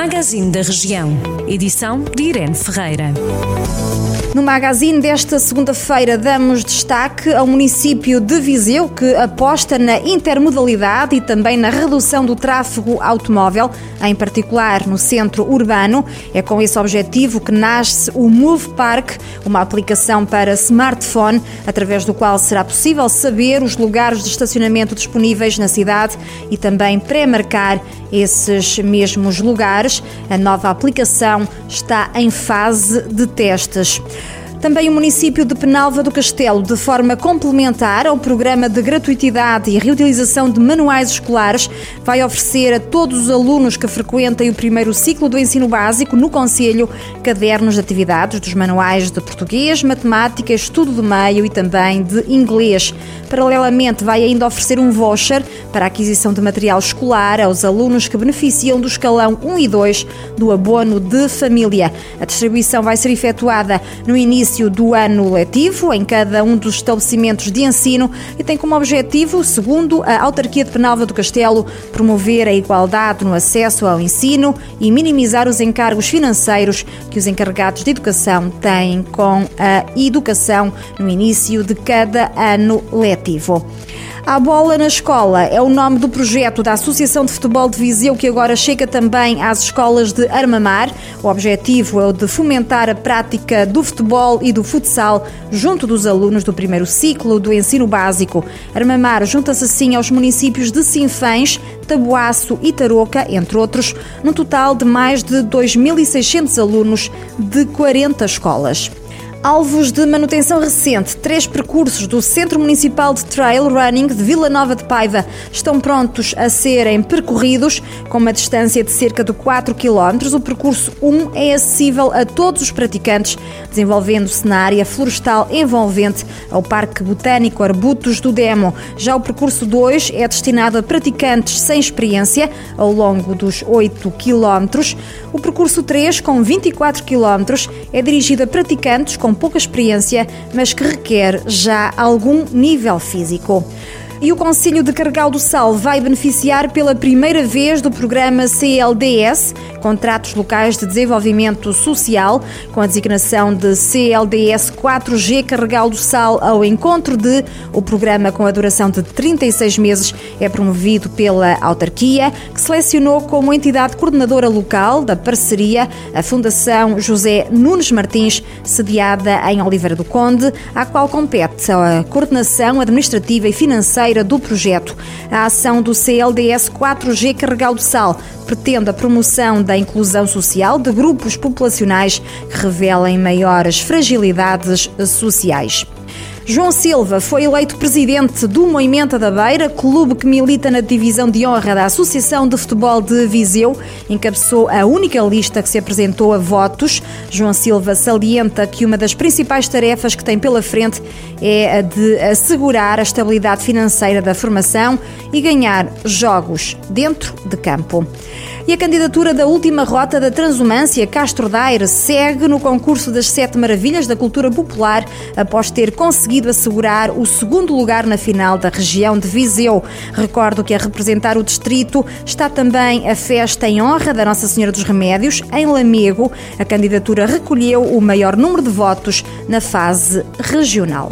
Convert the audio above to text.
Magazine da Região. Edição de Irene Ferreira. No magazine desta segunda-feira damos destaque ao município de Viseu que aposta na intermodalidade e também na redução do tráfego automóvel, em particular no centro urbano. É com esse objetivo que nasce o Move Park, uma aplicação para smartphone, através do qual será possível saber os lugares de estacionamento disponíveis na cidade e também pré-marcar esses mesmos lugares. A nova aplicação está em fase de testes. Também o município de Penalva do Castelo, de forma complementar ao programa de gratuitidade e reutilização de manuais escolares, vai oferecer a todos os alunos que frequentem o primeiro ciclo do ensino básico no Conselho cadernos de atividades dos manuais de português, matemática, estudo do meio e também de inglês. Paralelamente, vai ainda oferecer um voucher para a aquisição de material escolar aos alunos que beneficiam do escalão 1 e 2 do abono de família. A distribuição vai ser efetuada no início início do ano letivo em cada um dos estabelecimentos de ensino e tem como objetivo, segundo a Autarquia de Penalva do Castelo, promover a igualdade no acesso ao ensino e minimizar os encargos financeiros que os encarregados de educação têm com a educação no início de cada ano letivo. A Bola na Escola é o nome do projeto da Associação de Futebol de Viseu que agora chega também às escolas de Armamar. O objetivo é o de fomentar a prática do futebol e do futsal junto dos alunos do primeiro ciclo do ensino básico. Armamar junta-se assim aos municípios de Sinfãs, Taboaço e Tarouca, entre outros, num total de mais de 2.600 alunos de 40 escolas. Alvos de manutenção recente, três percursos do Centro Municipal de Trail Running de Vila Nova de Paiva estão prontos a serem percorridos com uma distância de cerca de 4 km. O percurso 1 é acessível a todos os praticantes, desenvolvendo-se na área florestal envolvente ao Parque Botânico Arbutos do Demo. Já o percurso 2 é destinado a praticantes sem experiência ao longo dos 8 km. O percurso 3, com 24 km, é dirigido a praticantes com com pouca experiência, mas que requer já algum nível físico. E o Conselho de Carregal do Sal vai beneficiar pela primeira vez do programa CLDS, Contratos Locais de Desenvolvimento Social, com a designação de CLDS 4G Carregal do Sal ao encontro de. O programa, com a duração de 36 meses, é promovido pela autarquia, que selecionou como entidade coordenadora local da parceria a Fundação José Nunes Martins, sediada em Oliveira do Conde, à qual compete a coordenação administrativa e financeira do projeto. A ação do CLDS 4G Carregal do Sal pretende a promoção da inclusão social de grupos populacionais que revelem maiores fragilidades sociais. João Silva foi eleito presidente do Moimenta da Beira, clube que milita na divisão de honra da Associação de Futebol de Viseu. Encabeçou a única lista que se apresentou a votos. João Silva salienta que uma das principais tarefas que tem pela frente é a de assegurar a estabilidade financeira da formação e ganhar jogos dentro de campo. E a candidatura da última rota da Transumância, Castro Daire, segue no concurso das Sete Maravilhas da Cultura Popular após ter conseguido assegurar o segundo lugar na final da região de Viseu. Recordo que a representar o distrito está também a festa em honra da Nossa Senhora dos Remédios, em Lamego. A candidatura recolheu o maior número de votos na fase regional.